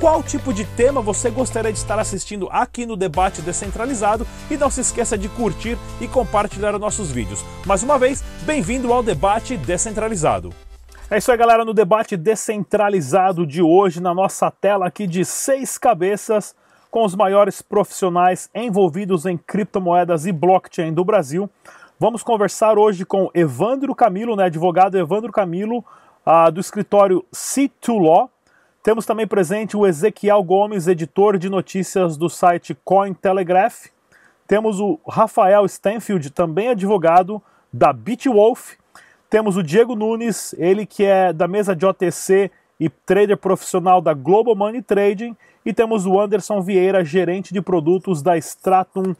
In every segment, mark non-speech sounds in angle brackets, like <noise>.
qual tipo de tema você gostaria de estar assistindo aqui no Debate Descentralizado e não se esqueça de curtir e compartilhar os nossos vídeos. Mais uma vez, bem-vindo ao Debate Descentralizado. É isso aí, galera, no debate descentralizado de hoje, na nossa tela aqui de seis cabeças, com os maiores profissionais envolvidos em criptomoedas e blockchain do Brasil. Vamos conversar hoje com Evandro Camilo, né, advogado Evandro Camilo, uh, do escritório C2 Law. Temos também presente o Ezequiel Gomes, editor de notícias do site Cointelegraph. Temos o Rafael Stanfield, também advogado da Bitwolf. Temos o Diego Nunes, ele que é da mesa de OTC e trader profissional da Global Money Trading. E temos o Anderson Vieira, gerente de produtos da Stratum.hk.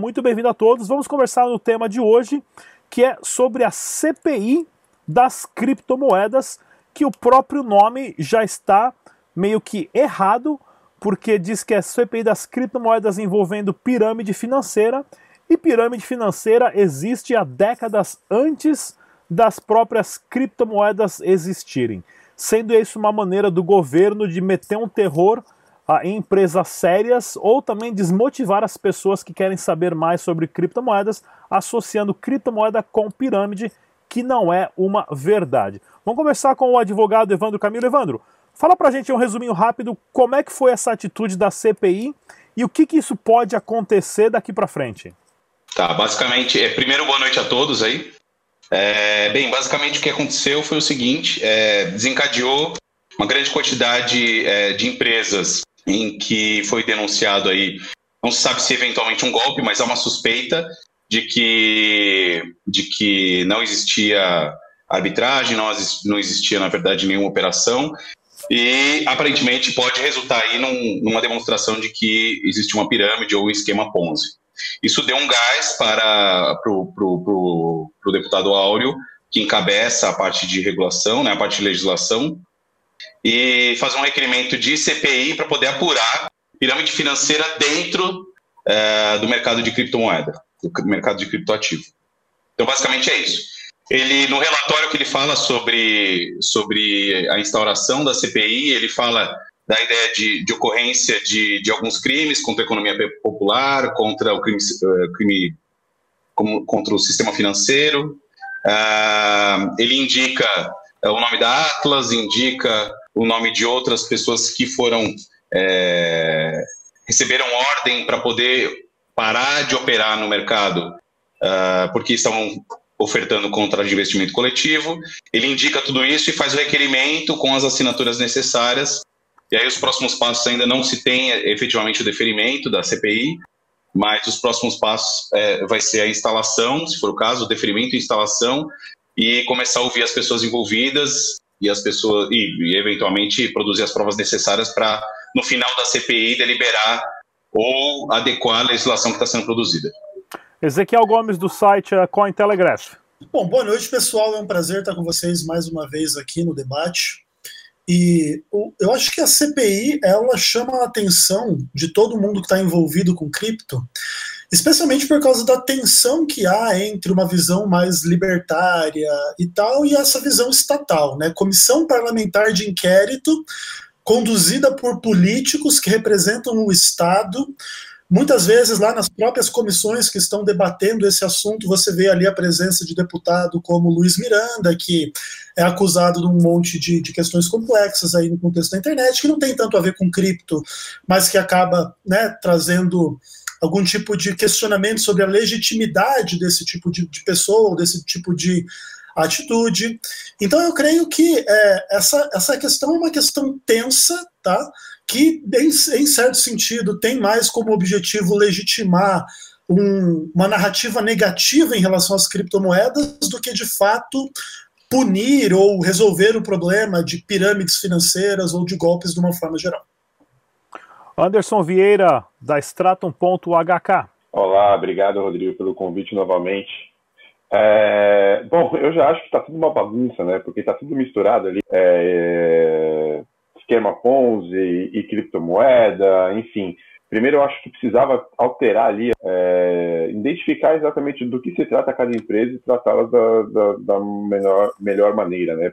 Muito bem-vindo a todos. Vamos conversar no tema de hoje, que é sobre a CPI das criptomoedas que o próprio nome já está meio que errado, porque diz que é CPI das criptomoedas envolvendo pirâmide financeira, e pirâmide financeira existe há décadas antes das próprias criptomoedas existirem, sendo isso uma maneira do governo de meter um terror ah, em empresas sérias ou também desmotivar as pessoas que querem saber mais sobre criptomoedas, associando criptomoeda com pirâmide, que não é uma verdade. Vamos conversar com o advogado Evandro Camilo. Evandro, fala pra gente um resuminho rápido como é que foi essa atitude da CPI e o que, que isso pode acontecer daqui para frente. Tá, basicamente, é, primeiro boa noite a todos aí. É, bem, basicamente o que aconteceu foi o seguinte: é, desencadeou uma grande quantidade é, de empresas em que foi denunciado aí, não se sabe se eventualmente um golpe, mas há uma suspeita de que, de que não existia arbitragem, não, não existia, na verdade, nenhuma operação, e aparentemente pode resultar aí num, numa demonstração de que existe uma pirâmide ou um esquema Ponzi. Isso deu um gás para o deputado Áureo, que encabeça a parte de regulação, né, a parte de legislação, e fazer um requerimento de CPI para poder apurar pirâmide financeira dentro é, do mercado de criptomoeda, do mercado de criptoativo. Então, basicamente é isso. Ele, no relatório que ele fala sobre, sobre a instauração da CPI, ele fala da ideia de, de ocorrência de, de alguns crimes contra a economia popular, contra o crime, uh, crime como, contra o sistema financeiro. Uh, ele indica uh, o nome da Atlas, indica o nome de outras pessoas que foram é, receberam ordem para poder parar de operar no mercado, porque estão ofertando contrato de investimento coletivo. Ele indica tudo isso e faz o requerimento com as assinaturas necessárias. E aí os próximos passos ainda não se tem efetivamente o deferimento da CPI, mas os próximos passos é, vai ser a instalação, se for o caso, o deferimento e instalação e começar a ouvir as pessoas envolvidas e as pessoas e, e eventualmente produzir as provas necessárias para no final da CPI deliberar ou adequar a legislação que está sendo produzida. Ezequiel Gomes, do site Cointelegraph. Bom, boa noite, pessoal. É um prazer estar com vocês mais uma vez aqui no debate. E eu acho que a CPI ela chama a atenção de todo mundo que está envolvido com cripto, especialmente por causa da tensão que há entre uma visão mais libertária e tal e essa visão estatal, né? Comissão parlamentar de inquérito conduzida por políticos que representam o Estado. Muitas vezes, lá nas próprias comissões que estão debatendo esse assunto, você vê ali a presença de deputado como Luiz Miranda, que é acusado de um monte de, de questões complexas aí no contexto da internet, que não tem tanto a ver com cripto, mas que acaba né, trazendo algum tipo de questionamento sobre a legitimidade desse tipo de, de pessoa, desse tipo de atitude. Então, eu creio que é, essa, essa questão é uma questão tensa, tá? que, em, em certo sentido, tem mais como objetivo legitimar um, uma narrativa negativa em relação às criptomoedas do que, de fato, punir ou resolver o problema de pirâmides financeiras ou de golpes de uma forma geral. Anderson Vieira, da Stratum.hk. Olá, obrigado, Rodrigo, pelo convite novamente. É, bom, eu já acho que está tudo uma bagunça, né? Porque está tudo misturado ali. É, esquema Ponzi e, e criptomoeda, enfim. Primeiro, eu acho que precisava alterar ali, é, identificar exatamente do que se trata cada empresa e tratá-las da, da, da melhor, melhor maneira, né?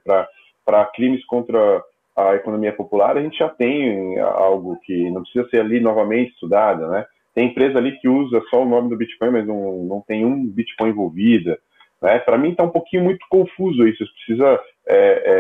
Para crimes contra a economia popular, a gente já tem algo que não precisa ser ali novamente estudado, né? Tem empresa ali que usa só o nome do Bitcoin, mas não, não tem um Bitcoin envolvida. Né? Para mim está um pouquinho muito confuso isso. Precisa é,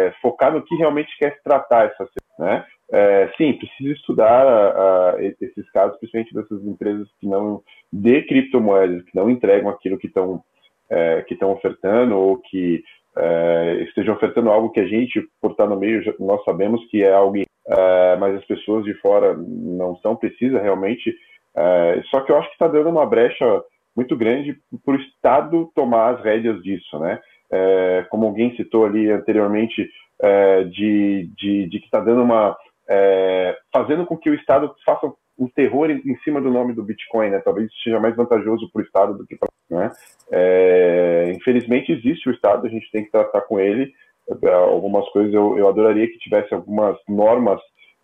é, focar no que realmente quer tratar essa. Né? É, sim, precisa estudar a, a, esses casos, principalmente dessas empresas que não de criptomoedas, que não entregam aquilo que estão é, que estão ofertando ou que é, estejam ofertando algo que a gente, por estar no meio, nós sabemos que é algo, é, mas as pessoas de fora não são, precisa realmente. É, só que eu acho que está dando uma brecha muito grande para o Estado tomar as rédeas disso, né? É, como alguém citou ali anteriormente, é, de, de, de, que está dando uma. É, fazendo com que o Estado faça um terror em, em, cima do nome do Bitcoin, né? Talvez seja mais vantajoso para o Estado do que para. Né? É, infelizmente existe o Estado, a gente tem que tratar com ele. É, algumas coisas eu, eu adoraria que tivesse algumas normas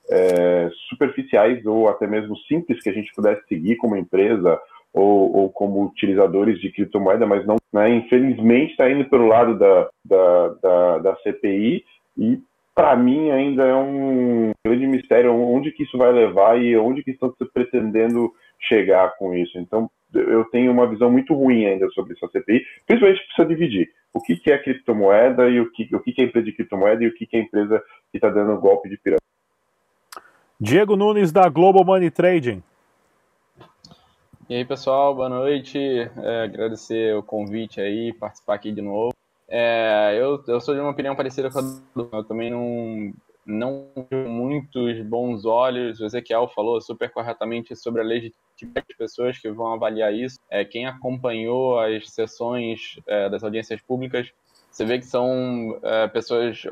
é, superficiais ou até mesmo simples que a gente pudesse seguir como empresa ou, ou como utilizadores de criptomoeda, mas não, né, infelizmente está indo pelo lado da, da, da, da CPI e para mim ainda é um grande mistério onde que isso vai levar e onde que estão pretendendo chegar com isso. Então eu tenho uma visão muito ruim ainda sobre essa CPI, principalmente precisa dividir o que, que é criptomoeda e o que, o que, que é empresa de criptomoeda e o que, que é empresa que está dando golpe de pirâmide. Diego Nunes da Global Money Trading. E aí, pessoal, boa noite. É, agradecer o convite aí, participar aqui de novo. É, eu, eu sou de uma opinião parecida com a do. Eu também não, não muitos bons olhos. O Ezequiel falou super corretamente sobre a legitimidade das pessoas que vão avaliar isso. É, quem acompanhou as sessões é, das audiências públicas, você vê que são é, pessoas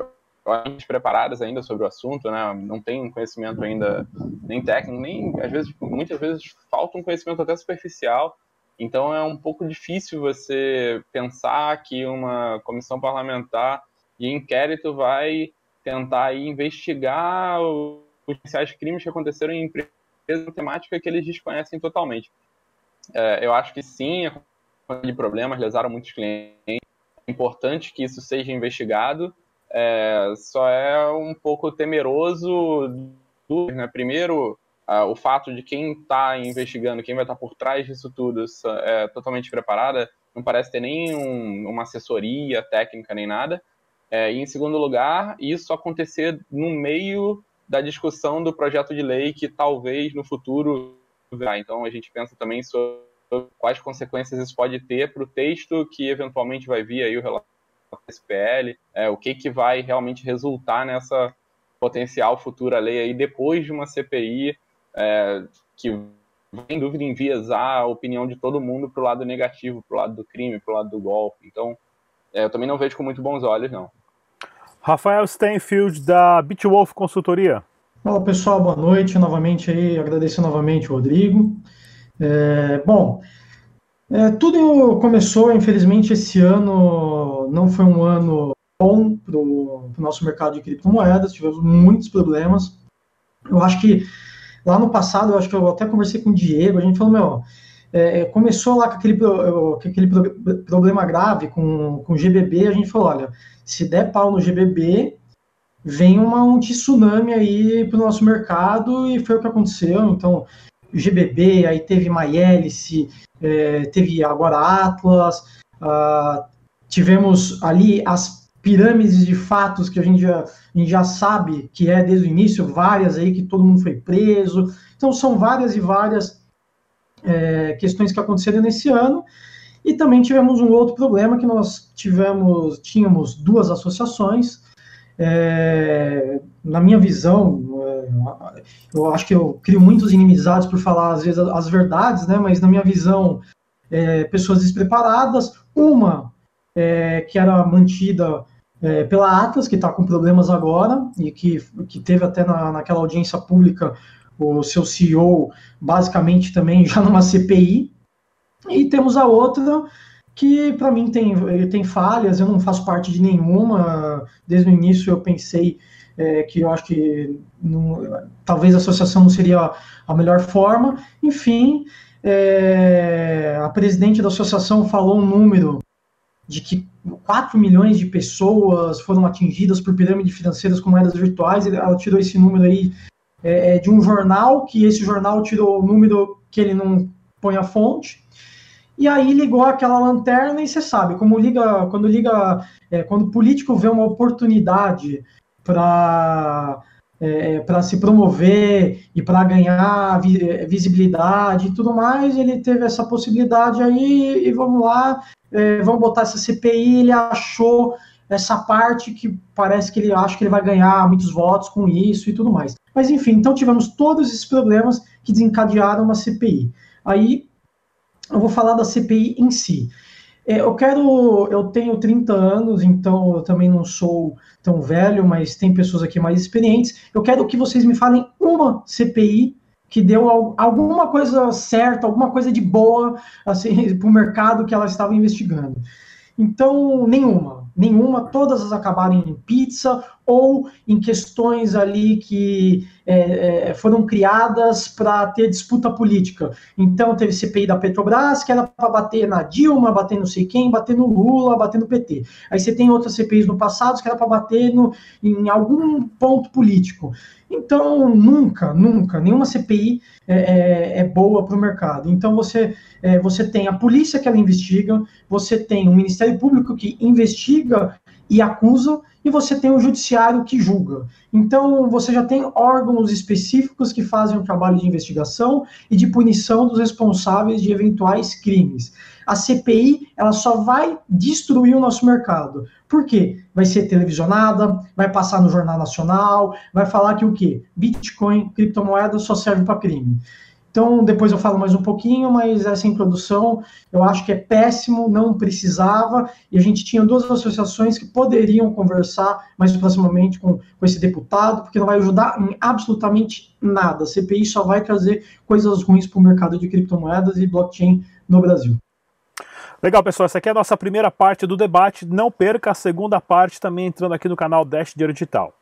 preparadas ainda sobre o assunto, né? Não tem um conhecimento ainda nem técnico, nem às vezes, muitas vezes falta um conhecimento até superficial. Então é um pouco difícil você pensar que uma comissão parlamentar de inquérito vai tentar investigar os potenciais crimes que aconteceram em empresas temática que eles desconhecem totalmente. É, eu acho que sim, de problemas lesaram muitos clientes. É importante que isso seja investigado, é, só é um pouco temeroso né? Primeiro, uh, o fato de quem está investigando, quem vai estar tá por trás disso tudo, é totalmente preparada, não parece ter nem um, uma assessoria técnica nem nada. É, e em segundo lugar, isso acontecer no meio da discussão do projeto de lei que talvez no futuro Então a gente pensa também sobre quais consequências isso pode ter para o texto que eventualmente vai vir aí o relatório SPL, é, o que, que vai realmente resultar nessa potencial futura lei aí depois de uma CPI é, que sem dúvida enviesar a opinião de todo mundo para o lado negativo, para o lado do crime, para o lado do golpe. Então, é, eu também não vejo com muito bons olhos, não. Rafael Stenfield, da Bitwolf Consultoria. Fala pessoal, boa noite. Novamente aí, agradecer novamente o Rodrigo. É, bom, é, tudo começou, infelizmente, esse ano não foi um ano bom para o nosso mercado de criptomoedas, tivemos muitos problemas. Eu acho que lá no passado, eu acho que eu até conversei com o Diego, a gente falou, meu, é, é começou lá com aquele, com aquele problema grave com, com o GBB, a gente falou, olha, se der pau no GBB, vem uma, um tsunami aí para o nosso mercado, e foi o que aconteceu, então, GBB, aí teve MyHélice, é, teve agora Atlas, uh, tivemos ali as pirâmides de fatos que a gente, já, a gente já sabe que é desde o início, várias aí que todo mundo foi preso. Então são várias e várias é, questões que aconteceram nesse ano. E também tivemos um outro problema que nós tivemos, tínhamos duas associações. É, na minha visão, eu acho que eu crio muitos inimizades por falar às vezes as verdades, né? Mas na minha visão, é, pessoas despreparadas. Uma é, que era mantida é, pela Atlas, que está com problemas agora, e que, que teve até na, naquela audiência pública o seu CEO basicamente também já numa CPI. E temos a outra que para mim tem, tem falhas, eu não faço parte de nenhuma. Desde o início eu pensei é, que eu acho que não, talvez a associação não seria a melhor forma. Enfim, é, a presidente da associação falou um número de que 4 milhões de pessoas foram atingidas por pirâmides financeiras com moedas virtuais. Ela tirou esse número aí é, é, de um jornal, que esse jornal tirou o número que ele não põe a fonte. E aí ligou aquela lanterna e você sabe, como liga, quando liga, é, quando o político vê uma oportunidade para é, para se promover e para ganhar vi, visibilidade e tudo mais, ele teve essa possibilidade aí e vamos lá, é, vamos botar essa CPI, ele achou essa parte que parece que ele acha que ele vai ganhar muitos votos com isso e tudo mais. Mas enfim, então tivemos todos esses problemas que desencadearam uma CPI. Aí eu vou falar da CPI em si. É, eu quero. Eu tenho 30 anos, então eu também não sou tão velho, mas tem pessoas aqui mais experientes. Eu quero que vocês me falem uma CPI que deu alguma coisa certa, alguma coisa de boa assim, <laughs> para o mercado que ela estava investigando. Então, nenhuma, nenhuma, todas acabaram em pizza ou em questões ali que é, é, foram criadas para ter disputa política. Então, teve CPI da Petrobras, que era para bater na Dilma, bater não sei quem, bater no Lula, bater no PT. Aí você tem outras CPIs no passado que era para bater no, em algum ponto político. Então, nunca, nunca, nenhuma CPI é, é, é boa para o mercado. Então, você, é, você tem a polícia que ela investiga, você tem o Ministério Público que investiga e acusa, e você tem o judiciário que julga. Então, você já tem órgãos específicos que fazem o trabalho de investigação e de punição dos responsáveis de eventuais crimes. A CPI, ela só vai destruir o nosso mercado. Por quê? Vai ser televisionada, vai passar no Jornal Nacional, vai falar que o quê? Bitcoin, criptomoeda só serve para crime. Então, depois eu falo mais um pouquinho, mas essa introdução eu acho que é péssimo, não precisava, e a gente tinha duas associações que poderiam conversar mais proximamente com, com esse deputado, porque não vai ajudar em absolutamente nada. A CPI só vai trazer coisas ruins para o mercado de criptomoedas e blockchain no Brasil. Legal, pessoal. Essa aqui é a nossa primeira parte do debate. Não perca a segunda parte também entrando aqui no canal Dash Dinheiro Digital.